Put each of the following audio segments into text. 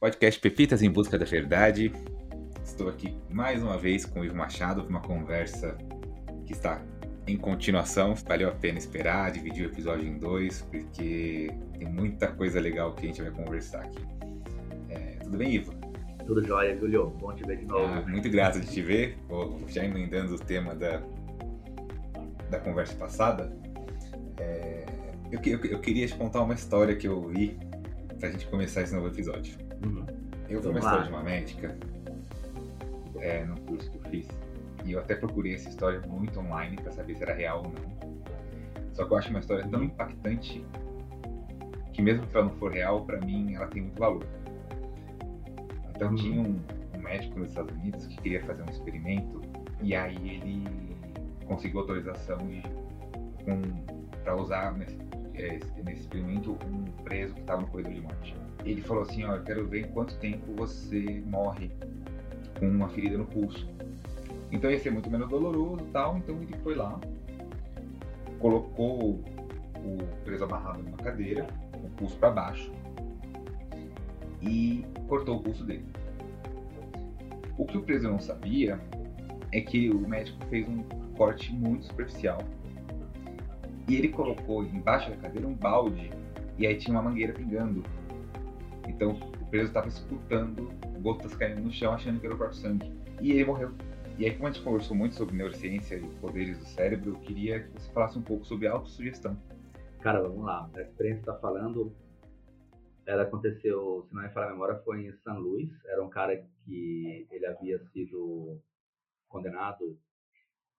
Podcast Pepitas em Busca da Verdade. Estou aqui mais uma vez com o Ivo Machado para uma conversa que está em continuação. Valeu a pena esperar, dividir o episódio em dois, porque tem muita coisa legal que a gente vai conversar aqui. É, tudo bem, Ivo? Tudo jóia, Julio. Bom te ver de novo. Ah, muito grato de te ver. Vou já emendando o tema da, da conversa passada. É, eu, eu, eu queria te contar uma história que eu ouvi para a gente começar esse novo episódio. Uhum. Eu vi uma história de uma médica é, no curso que eu fiz. E eu até procurei essa história muito online para saber se era real ou não. Só que eu acho uma história tão impactante que mesmo que ela não for real, para mim ela tem muito valor. Então uhum. tinha um, um, médico nos Estados Unidos que queria fazer um experimento e aí ele conseguiu autorização para usar nesse, é, nesse experimento um preso que estava no corredor de morte ele falou assim, ó, quero ver em quanto tempo você morre com uma ferida no pulso. Então ia ser muito menos doloroso tal, então ele foi lá, colocou o preso amarrado numa cadeira, o pulso para baixo, e cortou o pulso dele. O que o preso não sabia é que o médico fez um corte muito superficial. E ele colocou embaixo da cadeira um balde e aí tinha uma mangueira pingando. Então o preso estava escutando gotas caindo no chão, achando que era o próprio sangue. E ele morreu. E aí, como a gente conversou muito sobre neurociência e poderes do cérebro, eu queria que você falasse um pouco sobre autossugestão. Cara, vamos lá. A experiência que está falando, ela aconteceu, se não me falha a memória, foi em São Luís. Era um cara que ele havia sido condenado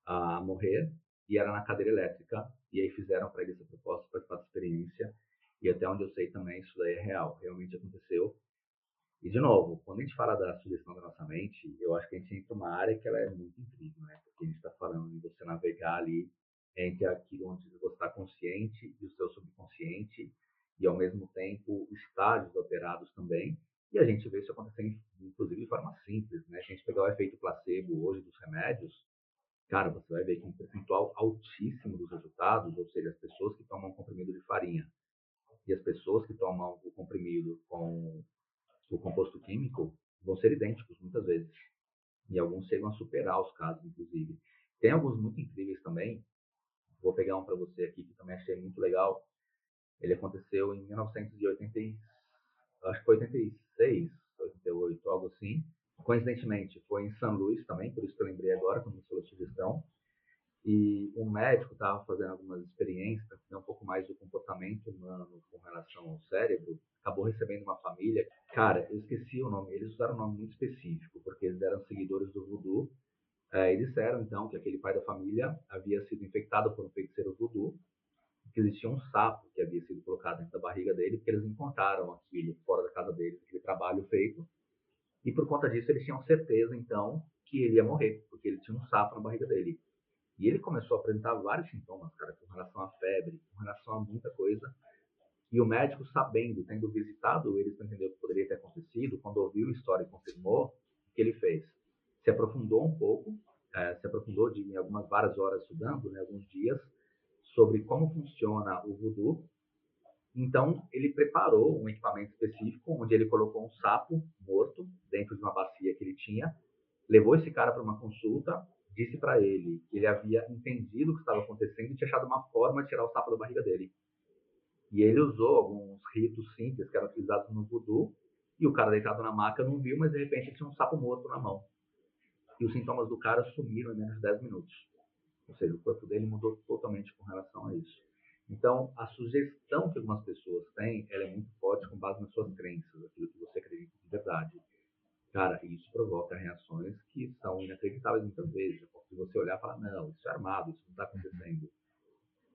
a morrer e era na cadeira elétrica. E aí fizeram para ele essa proposta para da experiência. E até onde eu sei também, isso daí é real, realmente aconteceu. E, de novo, quando a gente fala da sugestão da nossa mente, eu acho que a gente entra numa área que ela é muito incrível, né? Porque a gente está falando de você navegar ali entre aquilo onde você está consciente e o seu subconsciente, e, ao mesmo tempo, estágios alterados também. E a gente vê isso acontecendo, inclusive, de forma simples, né? Se a gente pegar o efeito placebo hoje dos remédios, cara, você vai ver que um percentual altíssimo dos resultados, ou seja, as pessoas que tomam um comprimido de farinha, e as pessoas que tomam o comprimido com o composto químico vão ser idênticos muitas vezes. E alguns chegam a superar os casos, inclusive. Tem alguns muito incríveis também. Vou pegar um para você aqui que também achei muito legal. Ele aconteceu em 1980, acho que foi 86, 88, algo assim. Coincidentemente, foi em São Luís também, por isso que eu lembrei agora, quando você falou sugestão. E um médico estava fazendo algumas experiências para entender um pouco mais do comportamento humano com relação ao cérebro. Acabou recebendo uma família. Cara, eu esqueci o nome. Eles usaram um nome muito específico, porque eles eram seguidores do voodoo. É, e disseram, então, que aquele pai da família havia sido infectado por um feiticeiro voodoo, que existia um sapo que havia sido colocado dentro da barriga dele, porque eles encontraram aquilo fora da casa deles, aquele trabalho feito. E por conta disso, eles tinham certeza, então, que ele ia morrer, porque ele tinha um sapo na barriga dele. E ele começou a apresentar vários sintomas, cara, com relação à febre, com relação a muita coisa. E o médico, sabendo, tendo visitado eles para entender o que poderia ter acontecido, quando ouviu a história e confirmou, o que ele fez? Se aprofundou um pouco, é, se aprofundou de, algumas várias horas estudando, né, alguns dias, sobre como funciona o voodoo. Então, ele preparou um equipamento específico, onde ele colocou um sapo morto dentro de uma bacia que ele tinha, levou esse cara para uma consulta disse para ele que ele havia entendido o que estava acontecendo e tinha achado uma forma de tirar o sapo da barriga dele. E ele usou alguns ritos simples que eram utilizados no voodoo, e o cara deitado na maca não viu, mas de repente tinha um sapo morto na mão. E os sintomas do cara sumiram em menos de 10 minutos. Ou seja, o corpo dele mudou totalmente com relação a isso. Então, a sugestão que algumas pessoas têm, ela é muito forte com base nas suas crenças, aquilo que você acredita de verdade. Cara, isso provoca reações que são inacreditáveis muitas vezes. Se você olhar e falar, não, isso é armado, isso não está acontecendo.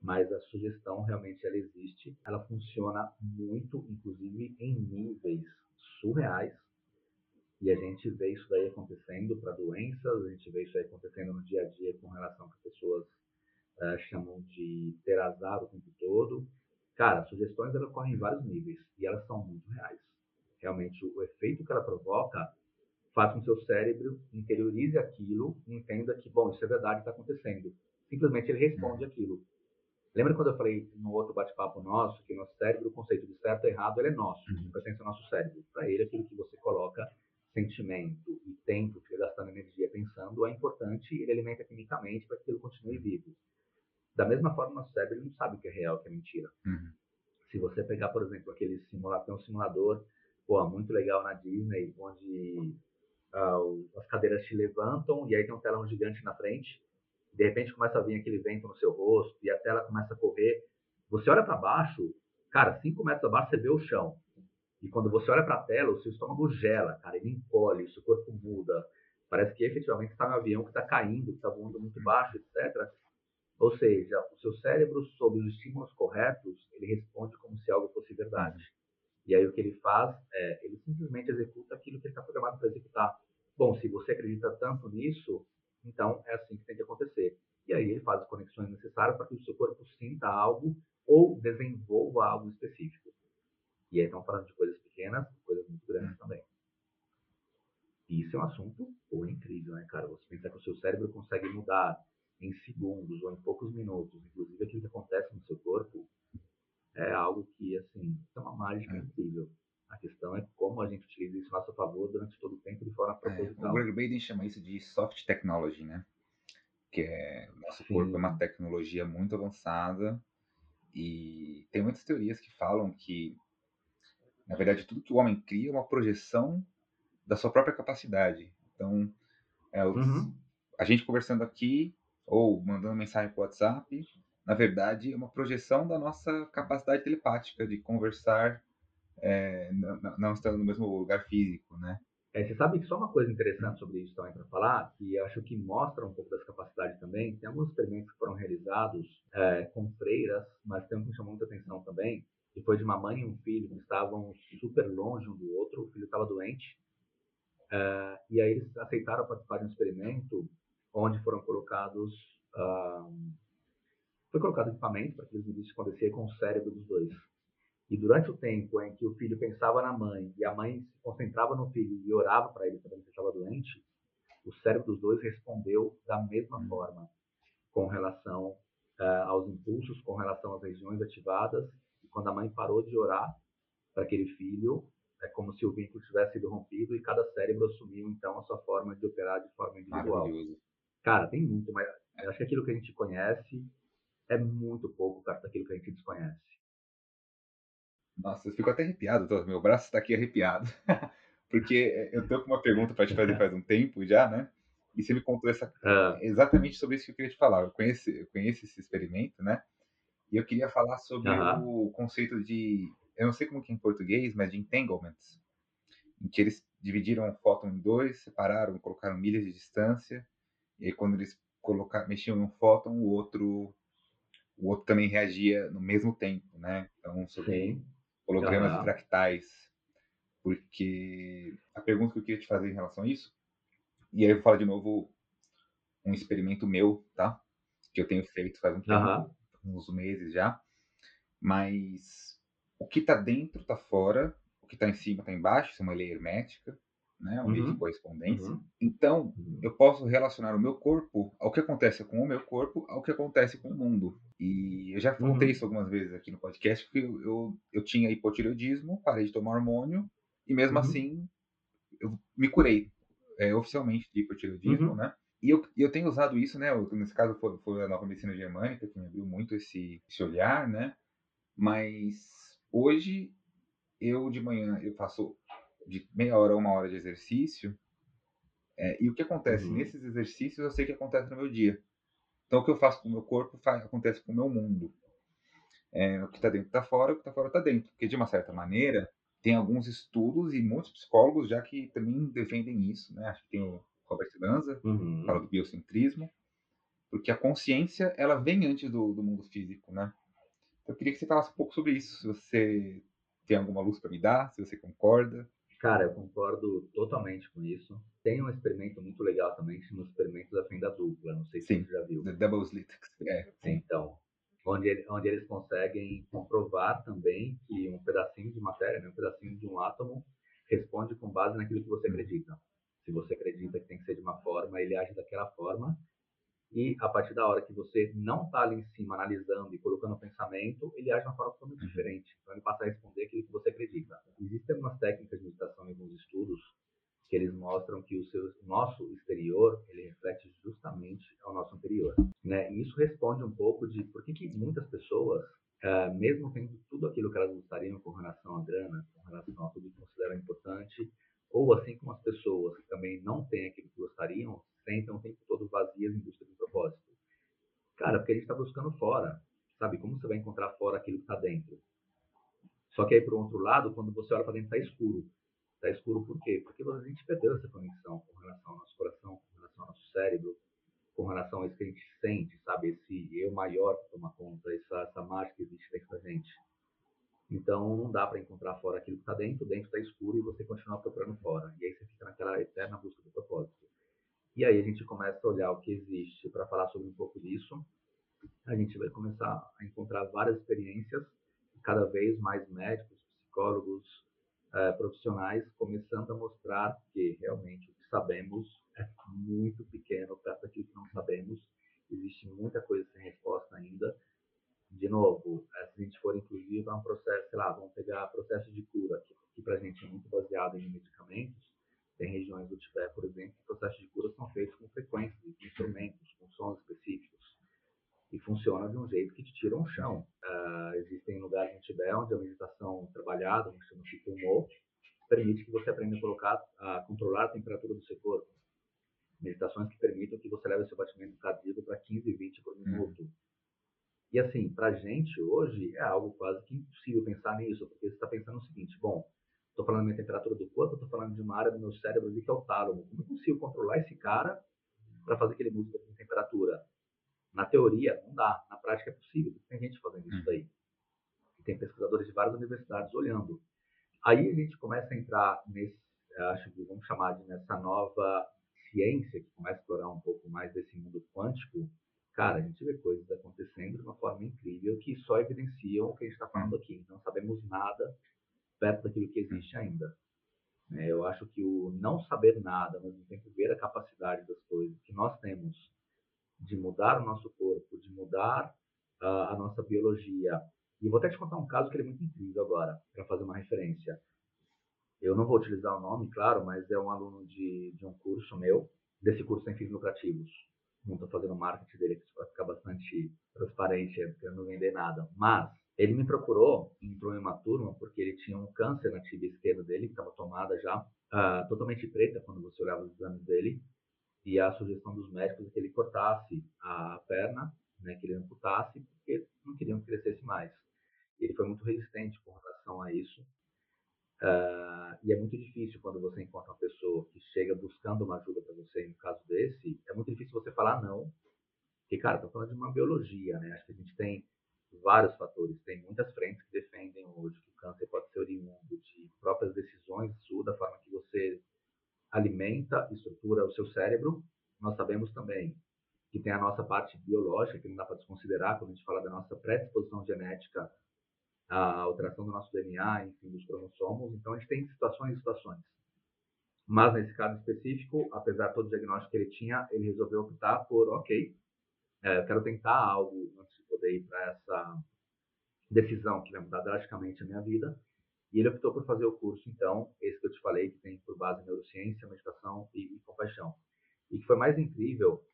Mas a sugestão realmente ela existe, ela funciona muito, inclusive em níveis surreais. E a gente vê isso daí acontecendo para doenças, a gente vê isso aí acontecendo no dia a dia com relação que as pessoas uh, chamam de ter azar o tempo todo. Cara, sugestões ocorrem em vários níveis e elas são muito reais. Realmente, o efeito que ela provoca faz com que seu cérebro interiorize aquilo e entenda que, bom, isso é verdade, está acontecendo. Simplesmente ele responde uhum. aquilo. Lembra quando eu falei no outro bate-papo nosso que nosso cérebro, o conceito de certo e errado, ele é nosso, uhum. pertence ao nosso cérebro. Para ele, aquilo que você coloca sentimento e tempo que ele gastando energia pensando é importante e ele alimenta quimicamente para que ele continue vivo. Da mesma forma, nosso cérebro não sabe o que é real, o que é mentira. Uhum. Se você pegar, por exemplo, aquele simulador, tem um simulador pô, muito legal na Disney, onde as cadeiras te levantam e aí tem um telão gigante na frente de repente começa a vir aquele vento no seu rosto e a tela começa a correr. Você olha para baixo, cara, cinco metros abaixo você vê o chão. E quando você olha para a tela, o seu estômago gela, cara, ele encolhe, o seu corpo muda. Parece que efetivamente está no avião que está caindo, que está voando muito baixo, etc. Ou seja, o seu cérebro, sob os estímulos corretos, ele responde como se algo fosse verdade. E aí o que ele faz é, ele simplesmente executa aquilo que ele está programado para executar. Bom, se você acredita tanto nisso, então, é assim que tem que acontecer. E aí ele faz as conexões necessárias para que o seu corpo sinta algo ou desenvolva algo específico. E aí estamos falando de coisas pequenas, coisas muito grandes também. E isso é um assunto pô, incrível, né, cara? Você pensar que o seu cérebro consegue mudar em segundos ou em poucos minutos, inclusive aquilo que acontece no seu corpo, é algo que, assim, é uma mágica é. incrível. A questão é como a gente utiliza isso a nosso favor durante todo o tempo de forma proposital. É, o Greg Baden chama isso de soft technology, né? Que é o nosso Sim. corpo é uma tecnologia muito avançada e tem muitas teorias que falam que, na verdade, tudo que o homem cria é uma projeção da sua própria capacidade. Então, é, os, uhum. a gente conversando aqui ou mandando mensagem por WhatsApp, na verdade, é uma projeção da nossa capacidade telepática de conversar é, não, não, estando no mesmo lugar físico, né? É, você sabe que só uma coisa interessante sobre isso também para falar, que acho que mostra um pouco das capacidades também, tem alguns experimentos que foram realizados é, com freiras, mas tem um que me chamou muita atenção também, que foi de uma mãe e um filho que estavam super longe um do outro, o filho estava doente, é, e aí eles aceitaram participar de um experimento onde foram colocados foi colocado equipamento para que eles medissem o que acontecia com o cérebro dos dois. E durante o tempo em que o filho pensava na mãe e a mãe se concentrava no filho e orava para ele sabendo que estava doente, o cérebro dos dois respondeu da mesma forma, com relação uh, aos impulsos, com relação às regiões ativadas. E quando a mãe parou de orar para aquele filho, é como se o vínculo tivesse sido rompido e cada cérebro assumiu então a sua forma de operar de forma individual. Cara, tem muito, mas acho que aquilo que a gente conhece é muito pouco perto daquilo que a gente desconhece. Nossa, eu fico até arrepiado, tô, meu braço está aqui arrepiado. Porque eu tô com uma pergunta para te fazer faz um tempo já, né? E você me contou essa, ah. exatamente sobre isso que eu queria te falar. Eu conheço, eu conheço esse experimento, né? E eu queria falar sobre o conceito de, eu não sei como que é em português, mas de entanglements, em que eles dividiram o fóton em dois, separaram, colocaram milhas de distância, e aí quando eles colocar, mexiam em um fóton, o outro o outro também reagia no mesmo tempo, né? Então, sobre Sim hologramas uhum. fractais, porque a pergunta que eu queria te fazer em relação a isso, e aí eu vou falar de novo um experimento meu, tá? Que eu tenho feito faz um tempo, uhum. uns meses já, mas o que está dentro está fora, o que está em cima está embaixo, isso é uma lei hermética, né? Uhum. lei de correspondência. Uhum. Então, uhum. eu posso relacionar o meu corpo ao que acontece com o meu corpo, ao que acontece com o mundo. E eu já contei uhum. isso algumas vezes aqui no podcast, que eu, eu, eu tinha hipotireoidismo, parei de tomar hormônio, e mesmo uhum. assim eu me curei é, oficialmente de hipotireoidismo, uhum. né? E eu, eu tenho usado isso, né? Eu, nesse caso foi, foi, a nova medicina germânica que me abriu muito esse, esse olhar, né? Mas hoje eu de manhã eu faço de meia hora a uma hora de exercício. É, e o que acontece uhum. nesses exercícios, eu sei que acontece no meu dia. Então, o que eu faço com o meu corpo faz, acontece com o meu mundo. É, o que está dentro está fora, o que está fora está dentro. Porque, de uma certa maneira, tem alguns estudos e muitos psicólogos já que também defendem isso. Né? Acho que tem o Robert Lanza, uhum. fala do biocentrismo. Porque a consciência, ela vem antes do, do mundo físico, né? Então, eu queria que você falasse um pouco sobre isso. Se você tem alguma luz para me dar, se você concorda. Cara, eu concordo totalmente com isso. Tem um experimento muito legal também, que chama o experimento da fenda dupla. Não sei se sim, você já viu. The Double Slit. É, sim. Então, onde, onde eles conseguem comprovar também que um pedacinho de matéria, né, um pedacinho de um átomo, responde com base naquilo que você acredita. Se você acredita que tem que ser de uma forma, ele age daquela forma. E a partir da hora que você não está ali em cima analisando e colocando o pensamento, ele age de uma forma totalmente uhum. diferente. Então ele passa a responder aquilo que você acredita. Existem algumas técnicas de meditação e alguns estudos que eles mostram que o seu nosso exterior ele reflete justamente ao nosso interior, né? E isso responde um pouco de por que, que muitas pessoas, uh, mesmo tendo tudo aquilo que elas gostariam com relação à grana, com relação a tudo que consideram importante, ou assim como as pessoas que também não têm aquilo que gostariam, sentem o tempo todo vazias em busca de um propósito. Cara, porque a gente está buscando fora, sabe? Como você vai encontrar fora aquilo que está dentro? Só que aí, por outro lado, quando você olha para dentro, está escuro. Está escuro por quê? Porque a gente perdeu essa conexão com relação ao nosso coração, com relação ao nosso cérebro, com relação a isso que a gente sente, sabe? Esse eu maior que toma conta, essa, essa mágica que existe dentro da gente. Então, não dá para encontrar fora aquilo que está dentro, dentro está escuro e você continua procurando fora. E aí você fica naquela eterna busca do propósito. E aí a gente começa a olhar o que existe para falar sobre um pouco disso. A gente vai começar a encontrar várias experiências, cada vez mais médicos, psicólogos, eh, profissionais começando a mostrar que realmente o que sabemos é muito pequeno perto daquilo que não sabemos. Existe muita coisa sem resposta ainda. De novo, eh, se a gente for inclusive a um processo, sei lá, vamos pegar processo de cura, que, que para a gente é muito baseado em medicamentos, tem regiões do Tibete, por exemplo, que processos de cura são feitos com frequências, com instrumentos, com sons específicos, e funciona de um jeito que te tira um chão. Uh, existem lugares no Tibete onde a meditação trabalhada, que chama Tummo, permite que você aprenda a colocar, a controlar a temperatura do seu corpo. Meditações que permitam que você leve seu batimento cardíaco para 15, 20 por minuto. Hum e assim, para a gente hoje é algo quase que impossível pensar nisso, porque você está pensando o seguinte: bom, estou falando da minha temperatura do corpo, estou falando de uma área do meu cérebro ali que é o tálamo. Como eu consigo controlar esse cara para fazer que ele mude de temperatura? Na teoria, não dá. Na prática é possível. Tem gente fazendo isso hum. daí. E tem pesquisadores de várias universidades olhando. Aí a gente começa a entrar nesse, acho que vamos chamar de nessa nova ciência que começa a explorar um pouco mais desse mundo quântico, cara, a gente vê coisas acontecendo de uma forma incrível que só evidenciam o que a gente está falando aqui. Não sabemos nada perto daquilo que existe ainda. É, eu acho que o não saber nada, mas mesmo tempo ver a capacidade das coisas que nós temos de mudar o nosso corpo, de mudar uh, a nossa biologia. E vou até te contar um caso que é muito incrível agora, para fazer uma referência. Eu não vou utilizar o nome, claro, mas é um aluno de, de um curso meu, desse curso sem fins lucrativos não estou fazendo marketing dele aqui para ficar bastante transparente, porque eu não vender nada. Mas ele me procurou, entrou em uma turma, porque ele tinha um câncer na tibia esquerda dele, que estava tomada já, uh, totalmente preta quando você olhava os exames dele. E a sugestão dos médicos é que ele cortasse a perna, né, que ele amputasse, porque não queriam que crescesse mais. Ele foi muito resistente com relação a isso. Uh, e é muito difícil quando você encontra uma pessoa que chega buscando uma ajuda para você, no caso desse, é muito difícil você falar não. Porque, cara, estou falando de uma biologia, né? Acho que a gente tem vários fatores. Tem muitas frentes que defendem hoje que o câncer pode ser oriundo de próprias decisões suas, da forma que você alimenta e estrutura o seu cérebro. Nós sabemos também que tem a nossa parte biológica, que não dá para desconsiderar quando a gente fala da nossa predisposição genética a alteração do nosso DNA, enfim, dos cromossomos. Então, a gente tem situações e situações. Mas, nesse caso específico, apesar de todo o diagnóstico que ele tinha, ele resolveu optar por, ok, é, quero tentar algo antes de poder ir para essa decisão que vai mudar drasticamente a minha vida. E ele optou por fazer o curso, então, esse que eu te falei, que tem por base neurociência, meditação e, e compaixão. E que foi mais incrível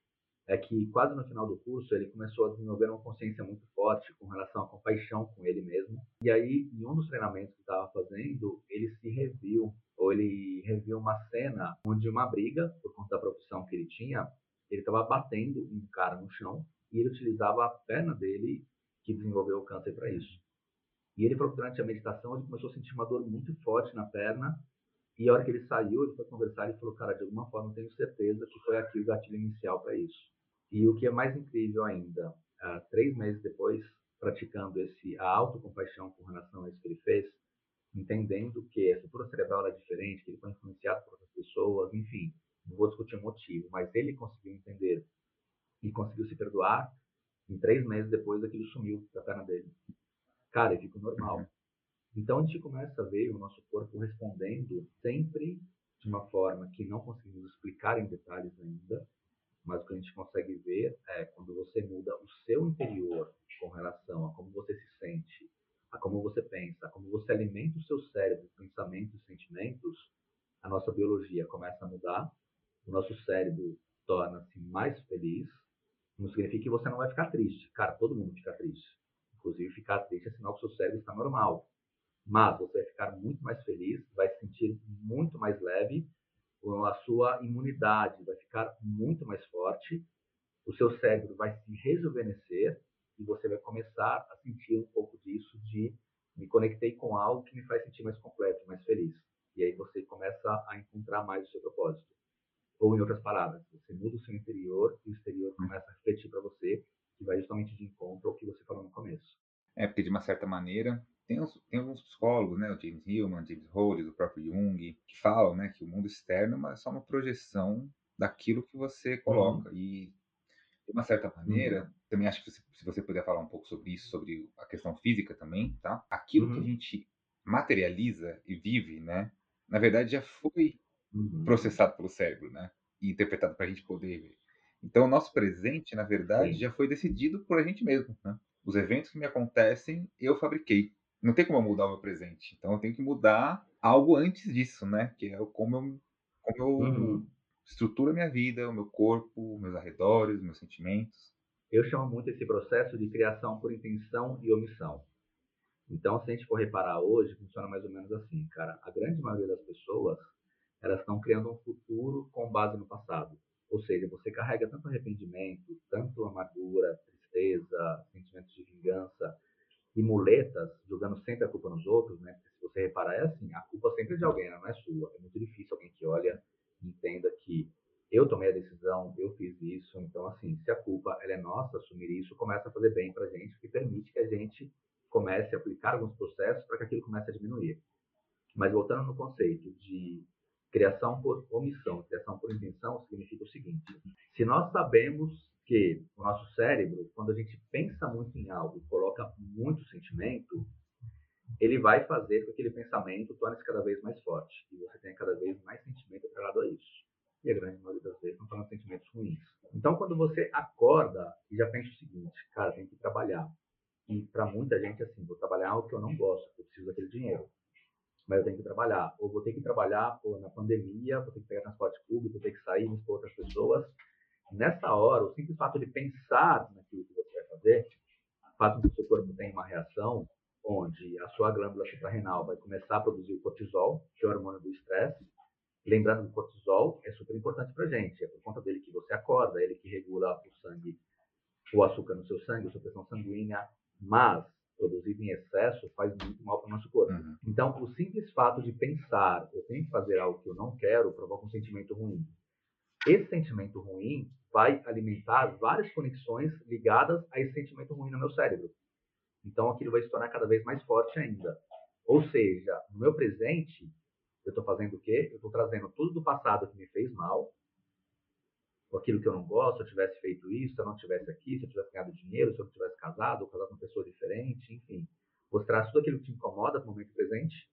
é que quase no final do curso ele começou a desenvolver uma consciência muito forte com relação à compaixão com ele mesmo. E aí, em um dos treinamentos que estava fazendo, ele se reviu, ou ele reviu uma cena onde uma briga, por conta da profissão que ele tinha, ele estava batendo um cara no chão e ele utilizava a perna dele que desenvolveu o câncer para isso. E ele falou que durante a meditação ele começou a sentir uma dor muito forte na perna e a hora que ele saiu, ele foi conversar e falou, cara, de alguma forma eu tenho certeza que foi aqui o gatilho inicial para isso. E o que é mais incrível ainda, uh, três meses depois, praticando esse a autocompaixão com relação a isso que ele fez, entendendo que a estrutura cerebral é diferente, que ele foi influenciado por outras pessoas, enfim, não vou discutir o motivo, mas ele conseguiu entender e conseguiu se perdoar, em três meses depois aquilo sumiu da perna dele. Cara, ele ficou normal. Então a gente começa a ver o nosso corpo respondendo sempre de uma forma que não conseguimos explicar em detalhes ainda, mas o que a gente consegue ver é quando você muda o seu interior com relação a como você se sente, a como você pensa, a como você alimenta o seu cérebro, pensamentos e sentimentos, a nossa biologia começa a mudar, o nosso cérebro torna-se mais feliz, não significa que você não vai ficar triste. Cara, todo mundo fica triste. Inclusive, ficar triste é sinal que o seu cérebro está normal. Mas você vai ficar muito mais feliz, vai se sentir muito mais leve, a sua imunidade vai ficar muito mais forte, o seu cérebro vai se rejuvenescer e você vai começar a sentir um pouco disso de me conectei com algo que me faz sentir mais completo, mais feliz. E aí você começa a encontrar mais o seu propósito. Ou em outras palavras, você muda o seu interior e o exterior começa a refletir para você, que vai justamente de encontro ao que você falou no começo. Porque de uma certa maneira, tem, uns, tem alguns psicólogos, né, o James Hillman, James Hollis, o próprio Jung, que falam né, que o mundo externo é só uma projeção daquilo que você coloca. Uhum. E, de uma certa maneira, uhum. também acho que se, se, você puder falar um pouco sobre isso, sobre a questão física também, tá? Aquilo uhum. que a gente materializa e vive, né, na verdade já foi uhum. processado pelo cérebro, né? E interpretado para a gente poder ver. Então, o nosso presente, na verdade, Sim. já foi decidido por a gente mesmo, né? Os eventos que me acontecem, eu fabriquei. Não tem como eu mudar o meu presente. Então, eu tenho que mudar algo antes disso, né? Que é como eu, como eu uhum. estruturo a minha vida, o meu corpo, meus arredores, meus sentimentos. Eu chamo muito esse processo de criação por intenção e omissão. Então, se a gente for reparar hoje, funciona mais ou menos assim, cara. A grande maioria das pessoas elas estão criando um futuro com base no passado. Ou seja, você carrega tanto arrependimento, tanto amargura, tristeza, sentimentos de vingança e muletas, jogando sempre a culpa nos outros, né? Porque se você reparar, é assim, a culpa sempre é de alguém, não é sua. É muito difícil alguém que olha e entenda que eu tomei a decisão, eu fiz isso. Então, assim, se a culpa ela é nossa, assumir isso começa a fazer bem para a gente, que permite que a gente comece a aplicar alguns processos para que aquilo comece a diminuir. Mas voltando no conceito de Criação por omissão, criação por intenção significa o seguinte: se nós sabemos que o nosso cérebro, quando a gente pensa muito em algo coloca muito sentimento, ele vai fazer com que aquele pensamento torne-se cada vez mais forte e você tenha cada vez mais sentimento atrelado a isso. E a grande maioria das vezes não são sentimentos ruins. Então, quando você acorda e já pensa o seguinte, cara, tem que trabalhar. E para muita gente, assim, vou trabalhar algo que eu não gosto, eu preciso daquele dinheiro mas eu tenho que trabalhar. Ou vou ter que trabalhar pô, na pandemia, vou ter que pegar transporte público, vou ter que sair, com outras pessoas. Nessa hora, o simples fato de pensar naquilo que você vai fazer, faz com que o seu corpo tenha uma reação onde a sua glândula suprarrenal vai começar a produzir o cortisol, que é o hormônio do estresse. Lembrando que o cortisol é super importante para gente. É por conta dele que você acorda, é ele que regula o sangue, o açúcar no seu sangue, a sua pressão sanguínea. Mas produzido em excesso faz muito mal para o nosso corpo. Uhum. Então, o simples fato de pensar, eu tenho que fazer algo que eu não quero, provoca um sentimento ruim. Esse sentimento ruim vai alimentar várias conexões ligadas a esse sentimento ruim no meu cérebro. Então, aquilo vai se tornar cada vez mais forte ainda. Ou seja, no meu presente, eu estou fazendo o quê? Eu estou trazendo tudo do passado que me fez mal com aquilo que eu não gosto, se eu tivesse feito isso, se eu não tivesse aqui, se eu tivesse ganhado dinheiro, se eu não tivesse casado, ou casado com uma pessoa diferente, enfim. Você traz tudo aquilo que te incomoda no momento presente.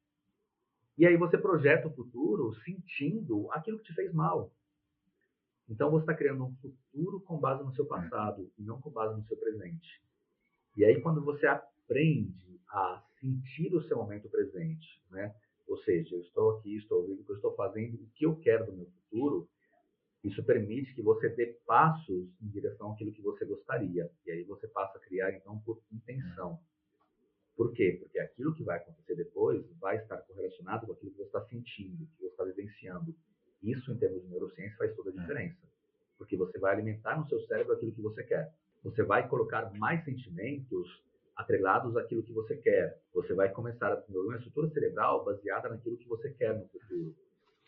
E aí você projeta o futuro sentindo aquilo que te fez mal. Então você está criando um futuro com base no seu passado e não com base no seu presente. E aí quando você aprende a sentir o seu momento presente, né? Ou seja, eu estou aqui, estou ouvindo o que eu estou fazendo, o que eu quero do meu futuro, isso permite que você dê passos em direção àquilo que você gostaria. E aí você passa a criar, então, por intenção. Por quê? Porque aquilo que vai acontecer depois vai estar correlacionado com aquilo que você está sentindo, que você está vivenciando. Isso, em termos de neurociência, faz toda a diferença. Porque você vai alimentar no seu cérebro aquilo que você quer. Você vai colocar mais sentimentos atrelados àquilo que você quer. Você vai começar a desenvolver uma estrutura cerebral baseada naquilo que você quer no futuro.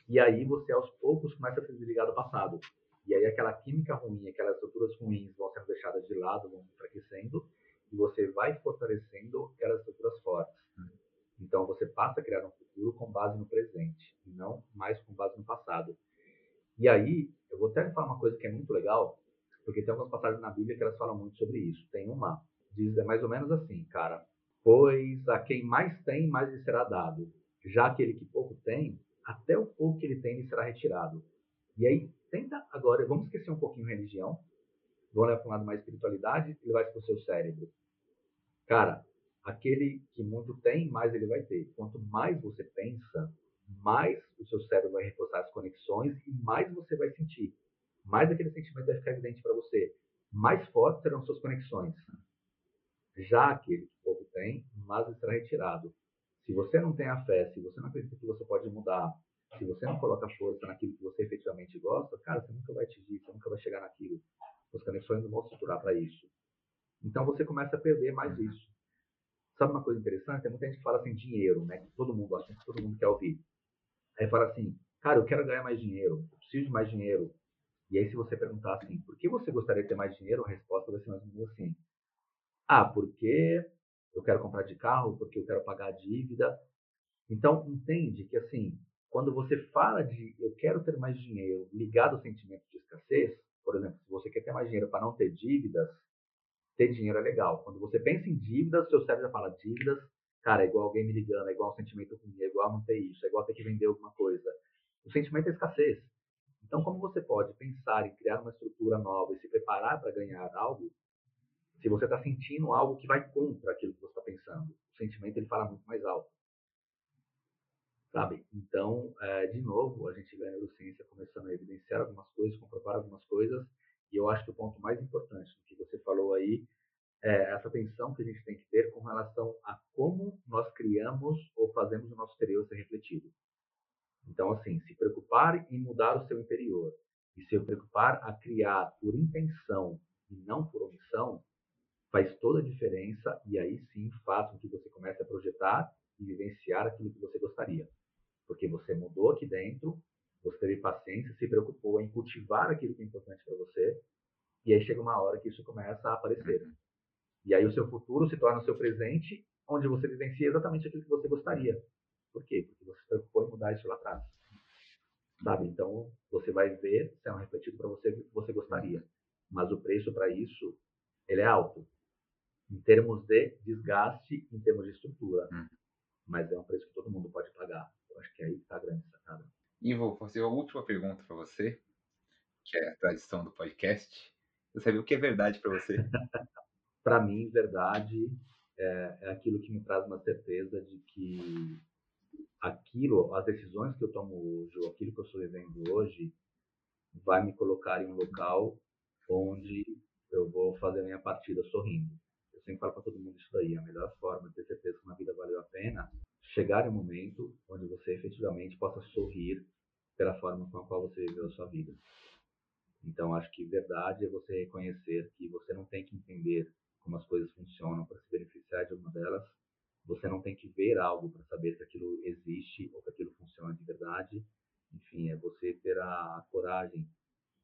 E aí você, aos poucos, começa a se desligar do passado. E aí aquela química ruim, aquelas estruturas ruins vão sendo deixadas de lado, vão enfraquecendo, e você vai fortalecendo aquelas estruturas fortes. Então você passa a criar um futuro com base no presente, e não mais com base no passado. E aí, eu vou até falar uma coisa que é muito legal, porque tem algumas passagens na Bíblia que elas falam muito sobre isso. Tem uma, diz é mais ou menos assim, cara, pois a quem mais tem, mais lhe será dado. Já aquele que pouco tem, até o pouco que ele tem lhe será retirado. E aí, tenta agora, vamos esquecer um pouquinho religião, vamos olhar para um lado mais espiritualidade e vai para o seu cérebro. Cara, aquele que muito tem, mais ele vai ter. Quanto mais você pensa, mais o seu cérebro vai reforçar as conexões e mais você vai sentir. Mais aquele sentimento vai ficar evidente para você. Mais fortes serão suas conexões. Já aquele que pouco tem, mais será retirado. Se você não tem a fé, se você não acredita que você pode mudar, se você não coloca força naquilo que você efetivamente gosta, cara, você nunca vai atingir, você nunca vai chegar naquilo. As conexões não vão estruturar para isso. Então você começa a perder mais isso. Sabe uma coisa interessante? Tem muita gente que fala assim, dinheiro, né? Que todo mundo, assunto que todo mundo quer ouvir. Aí fala assim, cara, eu quero ganhar mais dinheiro, eu preciso de mais dinheiro. E aí se você perguntar assim, por que você gostaria de ter mais dinheiro? A resposta vai ser mais ou menos assim. Ah, porque eu quero comprar de carro, porque eu quero pagar a dívida. Então, entende que assim, quando você fala de eu quero ter mais dinheiro ligado ao sentimento de escassez, por exemplo, se você quer ter mais dinheiro para não ter dívidas, ter dinheiro é legal. Quando você pensa em dívidas, seu cérebro já fala dívidas, cara, é igual alguém me ligando, é igual um sentimento ruim, é igual não ter isso, é igual ter que vender alguma coisa. O sentimento é escassez. Então, como você pode pensar em criar uma estrutura nova e se preparar para ganhar algo, se você está sentindo algo que vai contra aquilo que você está pensando? O sentimento ele fala muito mais alto. Sabe? Então, é, de novo, a gente vê a neurociência começando a evidenciar algumas coisas, comprovar algumas coisas, e eu acho que o ponto mais importante do que você falou aí é essa atenção que a gente tem que ter com relação a como nós criamos ou fazemos o nosso exterior ser refletido. Então, assim, se preocupar em mudar o seu interior e se preocupar a criar por intenção e não por omissão, faz toda a diferença e aí sim faz com que você comece a projetar e vivenciar aquilo que você gostaria. Porque você mudou aqui dentro, você teve paciência, se preocupou em cultivar aquilo que é importante para você, e aí chega uma hora que isso começa a aparecer. E aí o seu futuro se torna o seu presente, onde você vivencia exatamente aquilo que você gostaria. Por quê? Porque você se preocupou em mudar isso lá atrás. Sabe? Então, você vai ver se é um refletido para você o que você gostaria. Mas o preço para isso, ele é alto. Em termos de desgaste, em termos de estrutura. Hum. Mas é um preço que todo mundo pode pagar. Eu acho que aí está a grande sacada. E vou fazer a última pergunta para você, que é a tradição do podcast. Você sabe o que é verdade para você? para mim, verdade é, é, aquilo que me traz uma certeza de que aquilo, as decisões que eu tomo hoje, aquilo que eu estou vivendo hoje, vai me colocar em um local onde eu vou fazer a minha partida sorrindo. Eu sempre falo para todo mundo isso daí. A melhor forma de ter certeza que uma vida valeu a pena chegar em um momento onde você efetivamente possa sorrir pela forma com a qual você viveu a sua vida. Então, acho que verdade é você reconhecer que você não tem que entender como as coisas funcionam para se beneficiar de uma delas. Você não tem que ver algo para saber que aquilo existe ou que aquilo funciona de verdade. Enfim, é você ter a coragem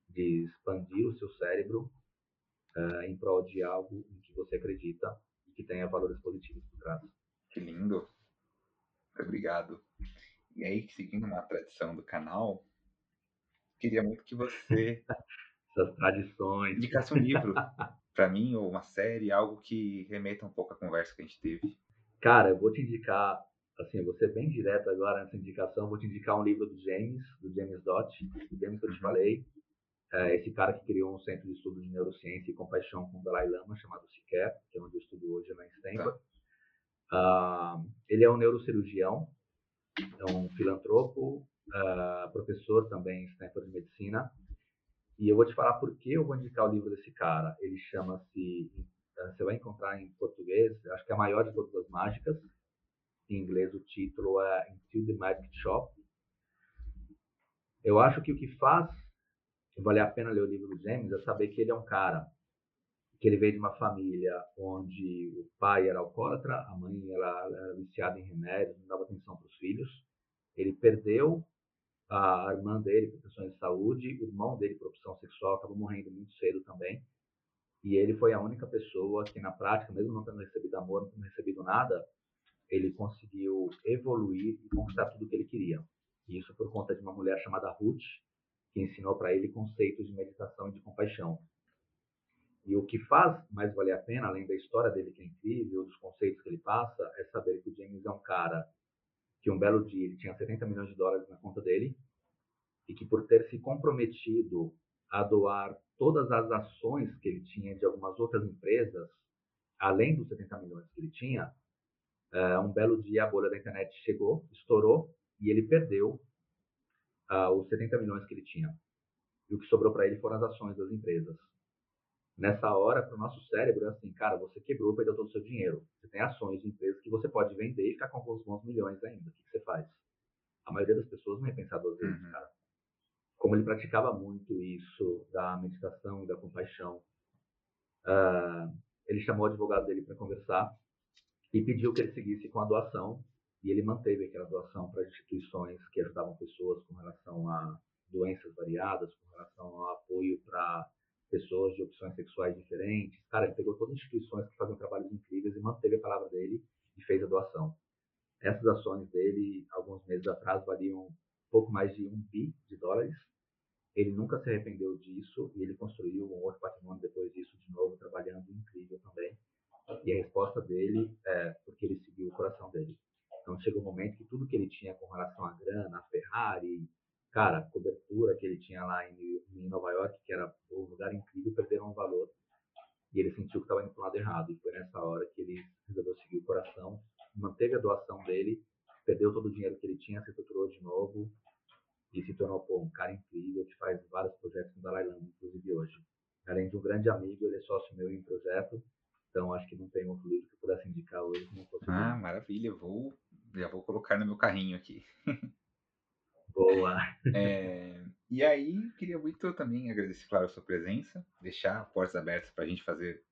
de expandir o seu cérebro uh, em prol de algo em que você acredita e que tenha valores positivos por trás. Que lindo! Obrigado. E aí, seguindo uma tradição do canal, queria muito que você. Essas tradições. Indicasse um livro para mim, ou uma série, algo que remeta um pouco à conversa que a gente teve. Cara, eu vou te indicar, assim, vou ser bem direto agora nessa indicação, vou te indicar um livro do James, do James Dott, do James que eu te uhum. falei. É, esse cara que criou um centro de estudo de neurociência e compaixão com o Dalai Lama, chamado Siquer, que é onde eu estudo hoje lá em Stanford. Tá. Uh, ele é um neurocirurgião, é um filantropo, uh, professor também em Stanford de Medicina. E eu vou te falar por que eu vou indicar o livro desse cara. Ele chama-se, uh, você vai encontrar em português, acho que é a maior de todas as mágicas. Em inglês o título é Into the Magic Shop. Eu acho que o que faz valer a pena ler o livro do James é saber que ele é um cara que ele veio de uma família onde o pai era alcoólatra, a mãe era, era viciada em remédios, não dava atenção para os filhos. Ele perdeu a irmã dele por questões de saúde, o irmão dele por opção sexual acabou morrendo muito cedo também. E ele foi a única pessoa que, na prática, mesmo não tendo recebido amor, não tendo recebido nada, ele conseguiu evoluir e conquistar tudo o que ele queria. E isso por conta de uma mulher chamada Ruth, que ensinou para ele conceitos de meditação e de compaixão. E o que faz mais valer a pena, além da história dele que é incrível, dos conceitos que ele passa, é saber que o James é um cara que um belo dia ele tinha 70 milhões de dólares na conta dele, e que por ter se comprometido a doar todas as ações que ele tinha de algumas outras empresas, além dos 70 milhões que ele tinha, uh, um belo dia a bolha da internet chegou, estourou e ele perdeu uh, os 70 milhões que ele tinha. E o que sobrou para ele foram as ações das empresas. Nessa hora, para o nosso cérebro, é assim, cara, você quebrou, perdeu todo o seu dinheiro. Você tem ações de empresas que você pode vender e ficar com alguns bons milhões ainda. O que, que você faz? A maioria das pessoas não ia pensar duas vezes, uhum. cara. Como ele praticava muito isso da meditação e da compaixão, uh, ele chamou o advogado dele para conversar e pediu que ele seguisse com a doação. E ele manteve aquela doação para instituições que ajudavam pessoas com relação a doenças variadas, com relação ao apoio para pessoas de opções sexuais diferentes. Cara, ele pegou todas as instituições que fazem trabalhos incríveis e manteve a palavra dele e fez a doação. Essas ações dele, alguns meses atrás, valiam pouco mais de um bi de dólares. Ele nunca se arrependeu disso e ele construiu um outro patrimônio depois disso, de novo, trabalhando incrível também. E a resposta dele é porque ele seguiu o coração dele. Então chegou um momento que tudo que ele tinha com relação à grana, a Ferrari, cara, a cobertura que ele tinha lá em, em Nova York, que era um lugar incrível, perderam um valor. E ele sentiu que estava indo para o lado errado. E foi nessa hora que ele resolveu seguir o coração, manteve a doação dele, perdeu todo o dinheiro que ele tinha, se estruturou de novo e se tornou pô, um cara incrível que faz vários projetos no Dalai Lama, inclusive hoje. Além de um grande amigo, ele é sócio meu em projeto. Então acho que não tem outro livro que eu pudesse indicar hoje. Não ah, maravilha. Vou, já vou colocar no meu carrinho aqui. Boa. É, e aí, queria muito também agradecer, claro, a sua presença, deixar portas abertas para a gente fazer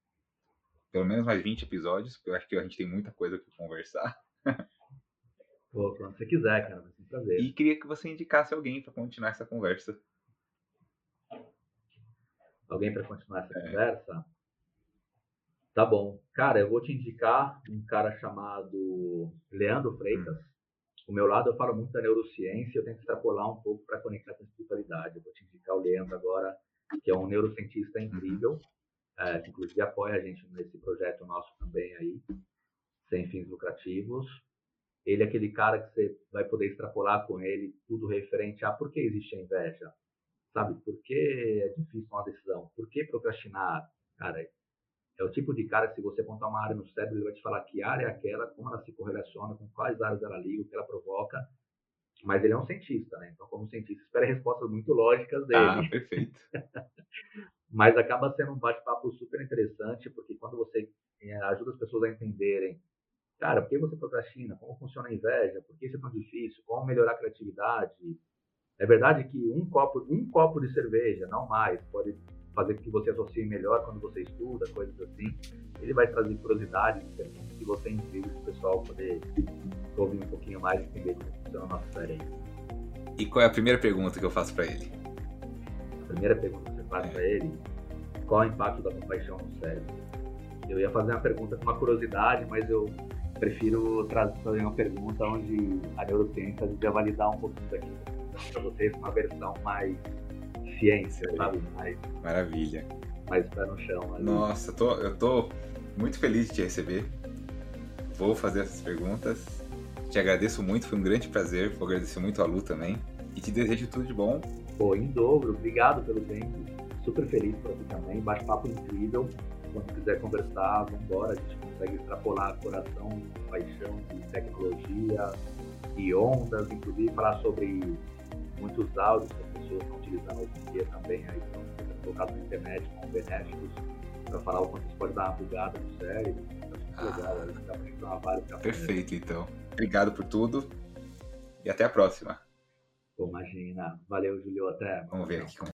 pelo menos mais 20 episódios, porque eu acho que a gente tem muita coisa para conversar. Pô, quando você quiser, cara, vai ser um prazer. E queria que você indicasse alguém para continuar essa conversa. Alguém para continuar essa é. conversa? Tá bom. Cara, eu vou te indicar um cara chamado Leandro Freitas. Hum. O meu lado eu falo muito da neurociência, eu tento extrapolar um pouco para conectar com a espiritualidade. Eu vou te indicar o Leandro agora, que é um neurocientista uhum. incrível, é, que inclusive apoia a gente nesse projeto nosso também aí, sem fins lucrativos. Ele é aquele cara que você vai poder extrapolar com ele tudo referente a por que existe a inveja, sabe? Por que é difícil uma decisão? Por que procrastinar? Cara, é o tipo de cara que se você apontar uma área no cérebro, ele vai te falar que área é aquela, como ela se correlaciona, com quais áreas ela liga, o que ela provoca. Mas ele é um cientista, né? Então, como cientista, espera respostas muito lógicas dele. Ah, perfeito. Mas acaba sendo um bate-papo super interessante, porque quando você é, ajuda as pessoas a entenderem, cara, por que você procrastina? Como funciona a inveja? Por que isso é tão difícil? Como melhorar a criatividade? É verdade que um copo, um copo de cerveja, não mais, pode fazer com que você associe melhor quando você estuda, coisas assim. Ele vai trazer curiosidades, que você incrível para o pessoal poder ouvir um pouquinho mais e entender como funciona a nossa série E qual é a primeira pergunta que eu faço para ele? A primeira pergunta que você faz é. para ele, qual é o impacto da compaixão no cérebro? Eu ia fazer uma pergunta com uma curiosidade, mas eu prefiro trazer fazer uma pergunta onde a neurociência vai validar um pouquinho daqui para vocês uma versão mais ciência, sabe? Mais, Maravilha. Mais pé no chão. Ali. Nossa, eu tô, eu tô muito feliz de te receber. Vou fazer essas perguntas. Te agradeço muito, foi um grande prazer. Vou agradecer muito a Lu também. E te desejo tudo de bom. Pô, em dobro. Obrigado pelo tempo. Super feliz por aqui também. Bate-papo incrível. Quando quiser conversar, vamos embora. A gente consegue extrapolar coração, paixão de tecnologia e ondas, inclusive falar sobre muitos áudios pessoas estão utilizando hoje em dia também, aí estão colocados na internet como benéficos para falar o quanto isso pode dar uma bugada no cérebro. É legal, dá explorar vários Perfeito, então. Obrigado por tudo e até a próxima. Pô, imagina. Valeu, Julio. Até. Vamos ver aqui como